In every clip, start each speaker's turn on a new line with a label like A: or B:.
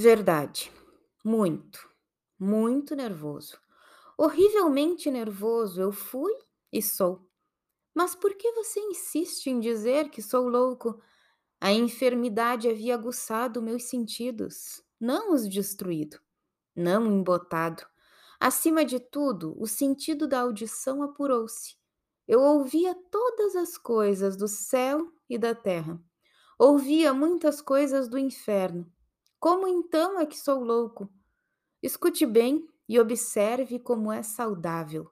A: Verdade. Muito, muito nervoso. Horrivelmente nervoso eu fui e sou. Mas por que você insiste em dizer que sou louco? A enfermidade havia aguçado meus sentidos, não os destruído, não embotado. Acima de tudo, o sentido da audição apurou-se. Eu ouvia todas as coisas do céu e da terra. Ouvia muitas coisas do inferno. Como então é que sou louco? Escute bem e observe como é saudável,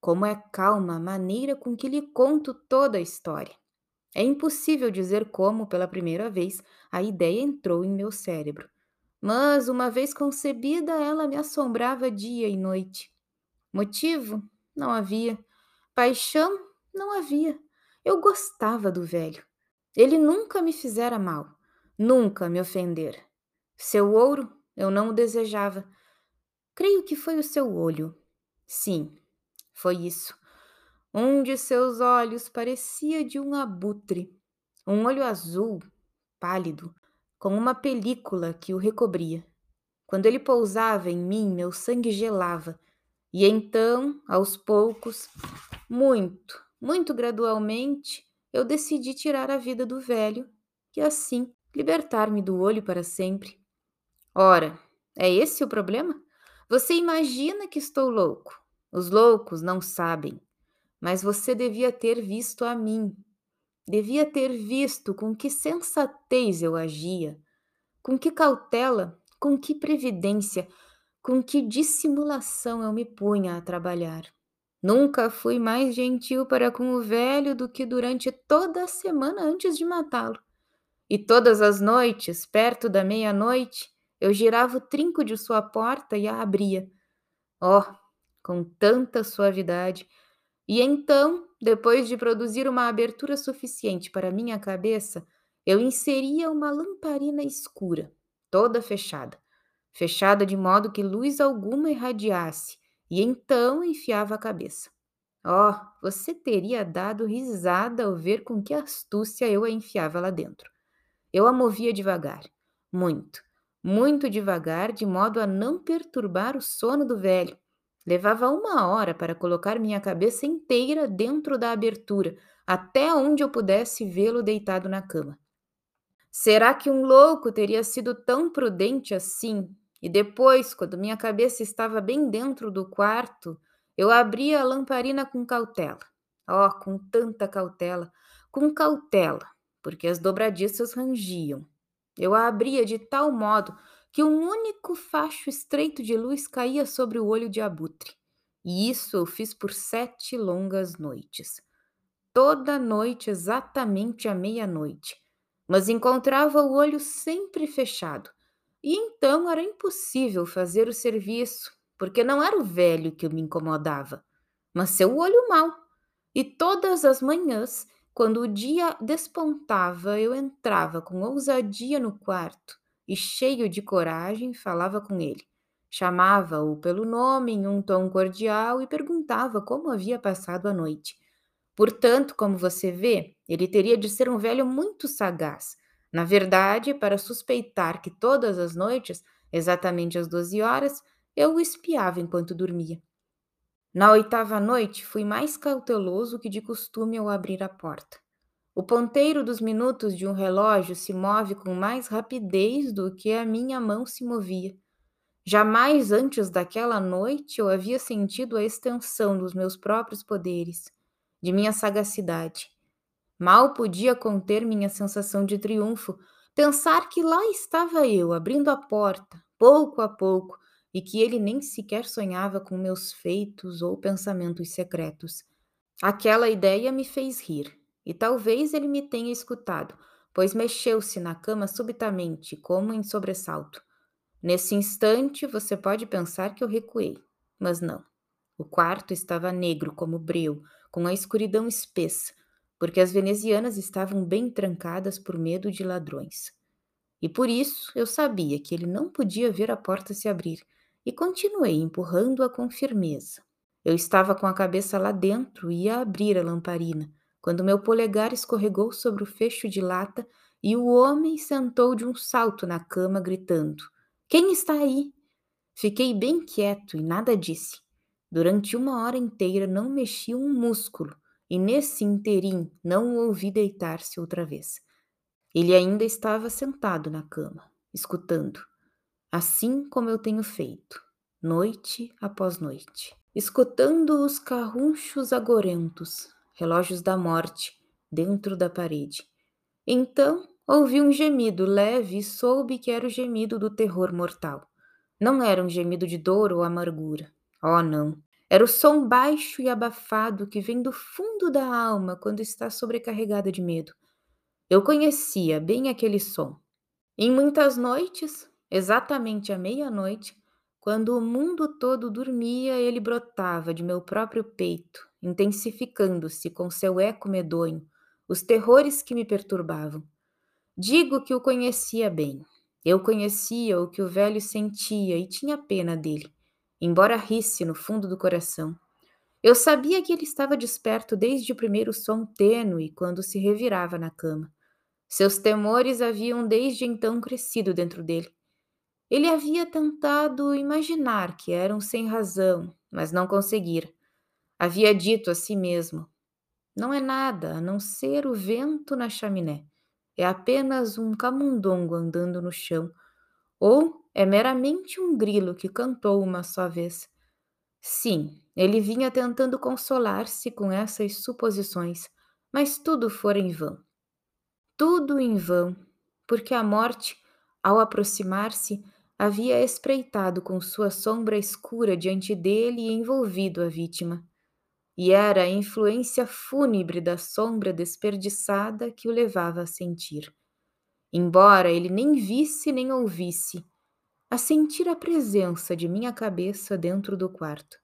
A: como é calma a maneira com que lhe conto toda a história. É impossível dizer como, pela primeira vez, a ideia entrou em meu cérebro. Mas, uma vez concebida, ela me assombrava dia e noite. Motivo? Não havia. Paixão? Não havia. Eu gostava do velho. Ele nunca me fizera mal, nunca me ofender. Seu ouro eu não o desejava. Creio que foi o seu olho. Sim, foi isso. Um de seus olhos parecia de um abutre, um olho azul, pálido, com uma película que o recobria. Quando ele pousava em mim, meu sangue gelava, e então, aos poucos, muito, muito gradualmente, eu decidi tirar a vida do velho e assim libertar-me do olho para sempre. Ora, é esse o problema? Você imagina que estou louco. Os loucos não sabem mas você devia ter visto a mim. Devia ter visto com que sensatez eu agia, com que cautela, com que previdência, com que dissimulação eu me punha a trabalhar. Nunca fui mais gentil para com o velho do que durante toda a semana antes de matá-lo. E todas as noites, perto da meia-noite, eu girava o trinco de sua porta e a abria. Oh, com tanta suavidade, e então, depois de produzir uma abertura suficiente para minha cabeça, eu inseria uma lamparina escura, toda fechada, fechada de modo que luz alguma irradiasse, e então enfiava a cabeça. Oh, você teria dado risada ao ver com que astúcia eu a enfiava lá dentro. Eu a movia devagar, muito, muito devagar, de modo a não perturbar o sono do velho, Levava uma hora para colocar minha cabeça inteira dentro da abertura, até onde eu pudesse vê-lo deitado na cama. Será que um louco teria sido tão prudente assim? E depois, quando minha cabeça estava bem dentro do quarto, eu abria a lamparina com cautela. Oh, com tanta cautela, com cautela, porque as dobradiças rangiam. Eu a abria de tal modo que um único facho estreito de luz caía sobre o olho de abutre. E isso eu fiz por sete longas noites. Toda noite, exatamente à meia-noite. Mas encontrava o olho sempre fechado. E então era impossível fazer o serviço, porque não era o velho que me incomodava, mas seu olho mau. E todas as manhãs, quando o dia despontava, eu entrava com ousadia no quarto e, cheio de coragem, falava com ele. Chamava-o pelo nome em um tom cordial e perguntava como havia passado a noite. Portanto, como você vê, ele teria de ser um velho muito sagaz. Na verdade, para suspeitar que todas as noites, exatamente às doze horas, eu o espiava enquanto dormia. Na oitava noite, fui mais cauteloso que de costume ao abrir a porta. O ponteiro dos minutos de um relógio se move com mais rapidez do que a minha mão se movia. Jamais antes daquela noite eu havia sentido a extensão dos meus próprios poderes, de minha sagacidade. Mal podia conter minha sensação de triunfo, pensar que lá estava eu, abrindo a porta, pouco a pouco, e que ele nem sequer sonhava com meus feitos ou pensamentos secretos. Aquela ideia me fez rir. E talvez ele me tenha escutado, pois mexeu-se na cama subitamente, como em sobressalto. Nesse instante, você pode pensar que eu recuei, mas não. O quarto estava negro como breu, com a escuridão espessa, porque as venezianas estavam bem trancadas por medo de ladrões. E por isso eu sabia que ele não podia ver a porta se abrir, e continuei empurrando-a com firmeza. Eu estava com a cabeça lá dentro e ia abrir a lamparina, quando meu polegar escorregou sobre o fecho de lata e o homem sentou de um salto na cama, gritando: Quem está aí? Fiquei bem quieto e nada disse. Durante uma hora inteira não mexi um músculo e nesse interim não o ouvi deitar-se outra vez. Ele ainda estava sentado na cama, escutando, assim como eu tenho feito, noite após noite, escutando os carrunchos agorentos, relógios da morte, dentro da parede. Então ouvi um gemido leve e soube que era o gemido do terror mortal. Não era um gemido de dor ou amargura. Oh, não. Era o som baixo e abafado que vem do fundo da alma quando está sobrecarregada de medo. Eu conhecia bem aquele som. Em muitas noites, exatamente à meia-noite, quando o mundo todo dormia, ele brotava de meu próprio peito, intensificando-se com seu eco medonho, os terrores que me perturbavam. Digo que o conhecia bem. Eu conhecia o que o velho sentia e tinha pena dele, embora risse no fundo do coração. Eu sabia que ele estava desperto desde o primeiro som tênue quando se revirava na cama. Seus temores haviam desde então crescido dentro dele. Ele havia tentado imaginar que eram sem razão, mas não conseguira. Havia dito a si mesmo: Não é nada a não ser o vento na chaminé. É apenas um camundongo andando no chão. Ou é meramente um grilo que cantou uma só vez. Sim, ele vinha tentando consolar-se com essas suposições, mas tudo fora em vão. Tudo em vão, porque a morte, ao aproximar-se, havia espreitado com sua sombra escura diante dele e envolvido a vítima e era a influência fúnebre da sombra desperdiçada que o levava a sentir. Embora ele nem visse nem ouvisse, a sentir a presença de minha cabeça dentro do quarto.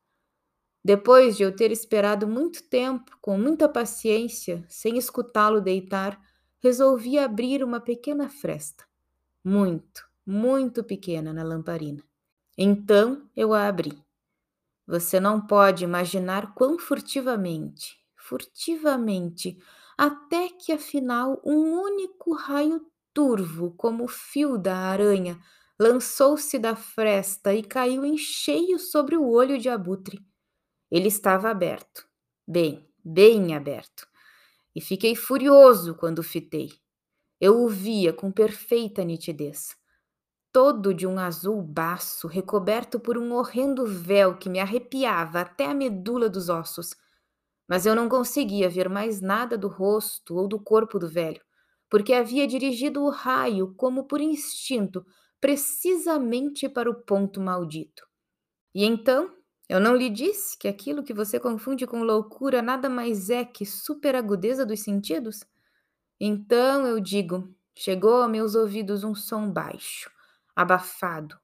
A: Depois de eu ter esperado muito tempo, com muita paciência, sem escutá-lo deitar, resolvi abrir uma pequena fresta. Muito, muito pequena na lamparina. Então eu a abri. Você não pode imaginar quão furtivamente, furtivamente, até que afinal um único raio turvo, como o fio da aranha, lançou-se da fresta e caiu em cheio sobre o olho de abutre. Ele estava aberto, bem, bem aberto, e fiquei furioso quando fitei. Eu o via com perfeita nitidez todo de um azul baço, recoberto por um horrendo véu que me arrepiava até a medula dos ossos. Mas eu não conseguia ver mais nada do rosto ou do corpo do velho, porque havia dirigido o raio, como por instinto, precisamente para o ponto maldito. E então, eu não lhe disse que aquilo que você confunde com loucura nada mais é que superagudeza dos sentidos? Então eu digo, chegou a meus ouvidos um som baixo, abafado,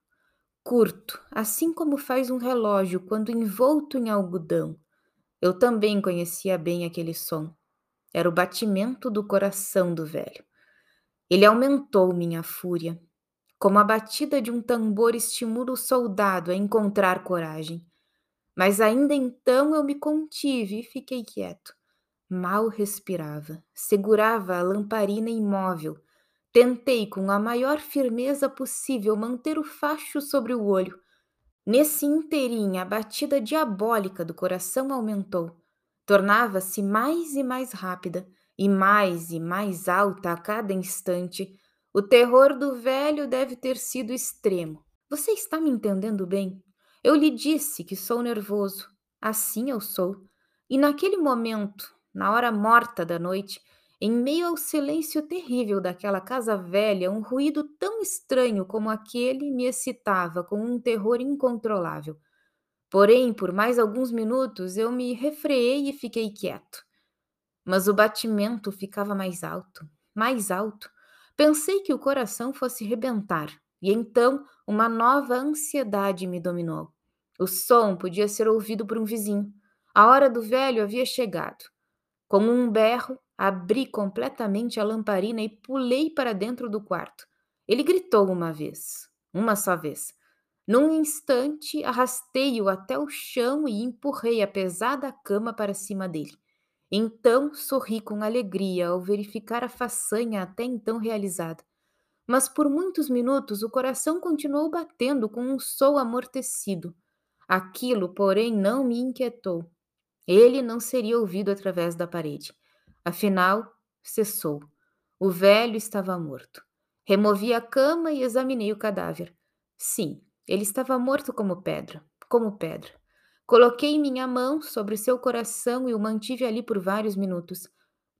A: curto, assim como faz um relógio quando envolto em algodão. Eu também conhecia bem aquele som. Era o batimento do coração do velho. Ele aumentou minha fúria, como a batida de um tambor estimula o soldado a encontrar coragem. Mas ainda então eu me contive e fiquei quieto. Mal respirava, segurava a lamparina imóvel, Tentei com a maior firmeza possível manter o facho sobre o olho. Nesse interim, a batida diabólica do coração aumentou. Tornava-se mais e mais rápida, e mais e mais alta a cada instante. O terror do velho deve ter sido extremo. Você está me entendendo bem? Eu lhe disse que sou nervoso. Assim eu sou. E naquele momento, na hora morta da noite, em meio ao silêncio terrível daquela casa velha, um ruído tão estranho como aquele me excitava com um terror incontrolável. Porém, por mais alguns minutos eu me refreei e fiquei quieto. Mas o batimento ficava mais alto, mais alto. Pensei que o coração fosse rebentar, e então uma nova ansiedade me dominou. O som podia ser ouvido por um vizinho. A hora do velho havia chegado. Com um berro, Abri completamente a lamparina e pulei para dentro do quarto. Ele gritou uma vez, uma só vez. Num instante, arrastei-o até o chão e empurrei a pesada cama para cima dele. Então sorri com alegria ao verificar a façanha até então realizada. mas por muitos minutos o coração continuou batendo com um som amortecido. Aquilo, porém, não me inquietou. Ele não seria ouvido através da parede. Afinal, cessou. O velho estava morto. Removi a cama e examinei o cadáver. Sim, ele estava morto como pedra, como pedra. Coloquei minha mão sobre seu coração e o mantive ali por vários minutos.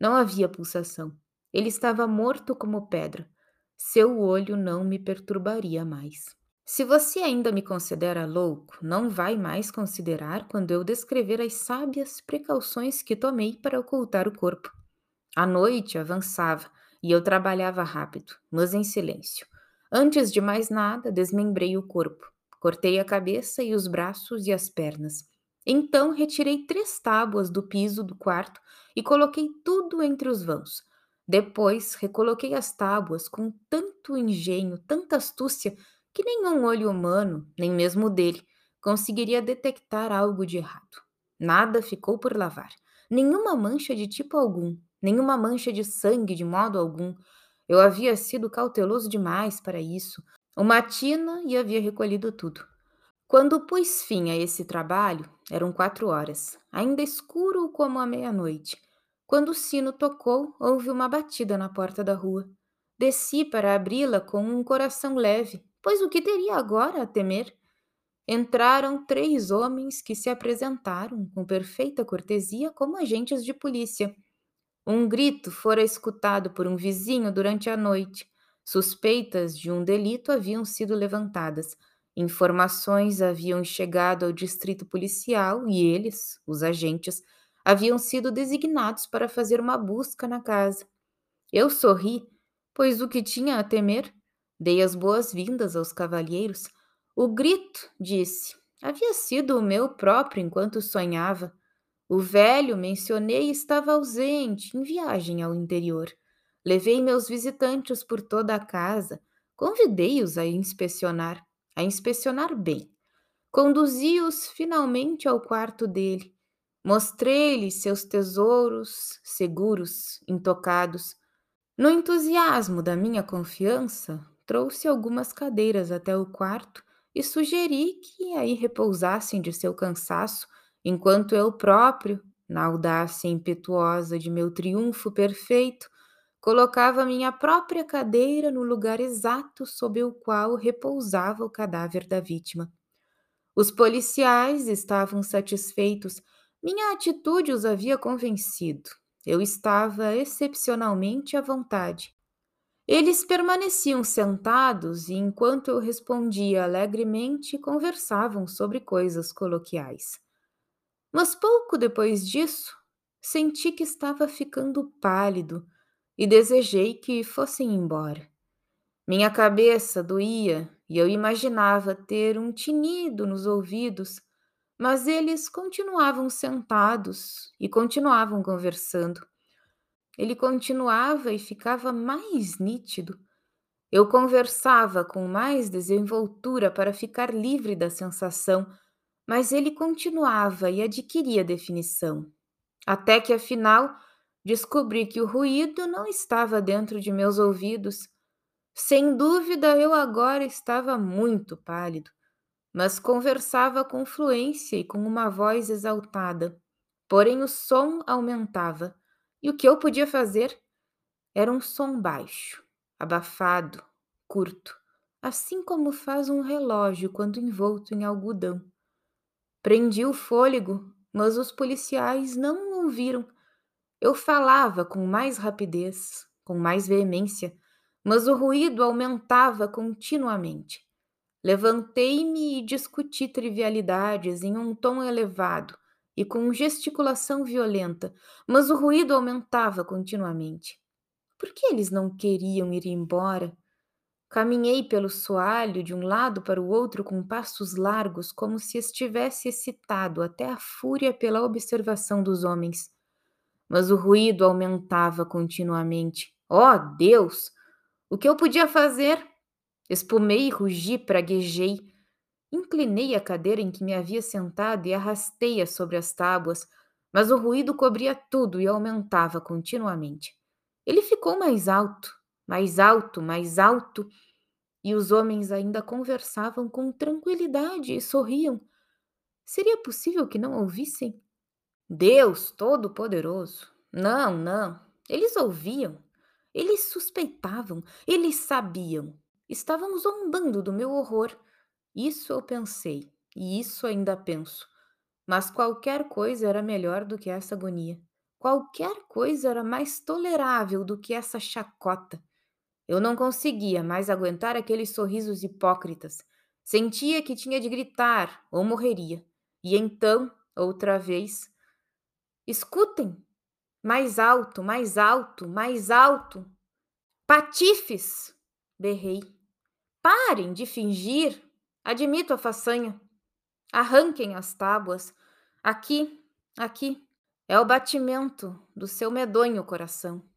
A: Não havia pulsação. Ele estava morto como pedra. Seu olho não me perturbaria mais. Se você ainda me considera louco, não vai mais considerar quando eu descrever as sábias precauções que tomei para ocultar o corpo. A noite avançava e eu trabalhava rápido, mas em silêncio. Antes de mais nada, desmembrei o corpo. Cortei a cabeça e os braços e as pernas. Então retirei três tábuas do piso do quarto e coloquei tudo entre os vãos. Depois recoloquei as tábuas com tanto engenho, tanta astúcia, que nenhum olho humano, nem mesmo o dele, conseguiria detectar algo de errado. Nada ficou por lavar, nenhuma mancha de tipo algum, nenhuma mancha de sangue de modo algum. Eu havia sido cauteloso demais para isso, uma tina e havia recolhido tudo. Quando pus fim a esse trabalho, eram quatro horas, ainda escuro como a meia-noite. Quando o sino tocou, houve uma batida na porta da rua. Desci para abri-la com um coração leve, pois o que teria agora a temer? Entraram três homens que se apresentaram com perfeita cortesia como agentes de polícia. Um grito fora escutado por um vizinho durante a noite. Suspeitas de um delito haviam sido levantadas. Informações haviam chegado ao distrito policial e eles, os agentes, haviam sido designados para fazer uma busca na casa. Eu sorri, pois o que tinha a temer? Dei as boas-vindas aos cavalheiros. O grito, disse, havia sido o meu próprio enquanto sonhava. O velho, mencionei, estava ausente, em viagem ao interior. Levei meus visitantes por toda a casa, convidei-os a inspecionar, a inspecionar bem. Conduzi-os finalmente ao quarto dele. Mostrei-lhe seus tesouros seguros, intocados. No entusiasmo da minha confiança, trouxe algumas cadeiras até o quarto e sugeri que aí repousassem de seu cansaço, enquanto eu próprio, na audácia impetuosa de meu triunfo perfeito, colocava minha própria cadeira no lugar exato sob o qual repousava o cadáver da vítima. Os policiais estavam satisfeitos minha atitude os havia convencido. Eu estava excepcionalmente à vontade. Eles permaneciam sentados e, enquanto eu respondia alegremente, conversavam sobre coisas coloquiais. Mas pouco depois disso, senti que estava ficando pálido e desejei que fossem embora. Minha cabeça doía e eu imaginava ter um tinido nos ouvidos mas eles continuavam sentados e continuavam conversando. Ele continuava e ficava mais nítido. Eu conversava com mais desenvoltura para ficar livre da sensação, mas ele continuava e adquiria definição. Até que, afinal, descobri que o ruído não estava dentro de meus ouvidos. Sem dúvida, eu agora estava muito pálido mas conversava com fluência e com uma voz exaltada. Porém, o som aumentava, e o que eu podia fazer era um som baixo, abafado, curto, assim como faz um relógio quando envolto em algodão. Prendi o fôlego, mas os policiais não ouviram. Eu falava com mais rapidez, com mais veemência, mas o ruído aumentava continuamente. Levantei-me e discuti trivialidades em um tom elevado e com gesticulação violenta, mas o ruído aumentava continuamente. Por que eles não queriam ir embora? Caminhei pelo soalho de um lado para o outro com passos largos, como se estivesse excitado até a fúria pela observação dos homens. Mas o ruído aumentava continuamente. Oh, Deus! O que eu podia fazer? Espumei, rugi, praguejei. Inclinei a cadeira em que me havia sentado e arrastei-a sobre as tábuas, mas o ruído cobria tudo e aumentava continuamente. Ele ficou mais alto, mais alto, mais alto, e os homens ainda conversavam com tranquilidade e sorriam. Seria possível que não ouvissem? Deus Todo-Poderoso! Não, não. Eles ouviam. Eles suspeitavam. Eles sabiam. Estavam zombando do meu horror. Isso eu pensei, e isso ainda penso. Mas qualquer coisa era melhor do que essa agonia. Qualquer coisa era mais tolerável do que essa chacota. Eu não conseguia mais aguentar aqueles sorrisos hipócritas. Sentia que tinha de gritar ou morreria. E então, outra vez, escutem! Mais alto, mais alto, mais alto! Patifes! berrei. Parem de fingir! Admito a façanha. Arranquem as tábuas. Aqui, aqui. É o batimento do seu medonho coração.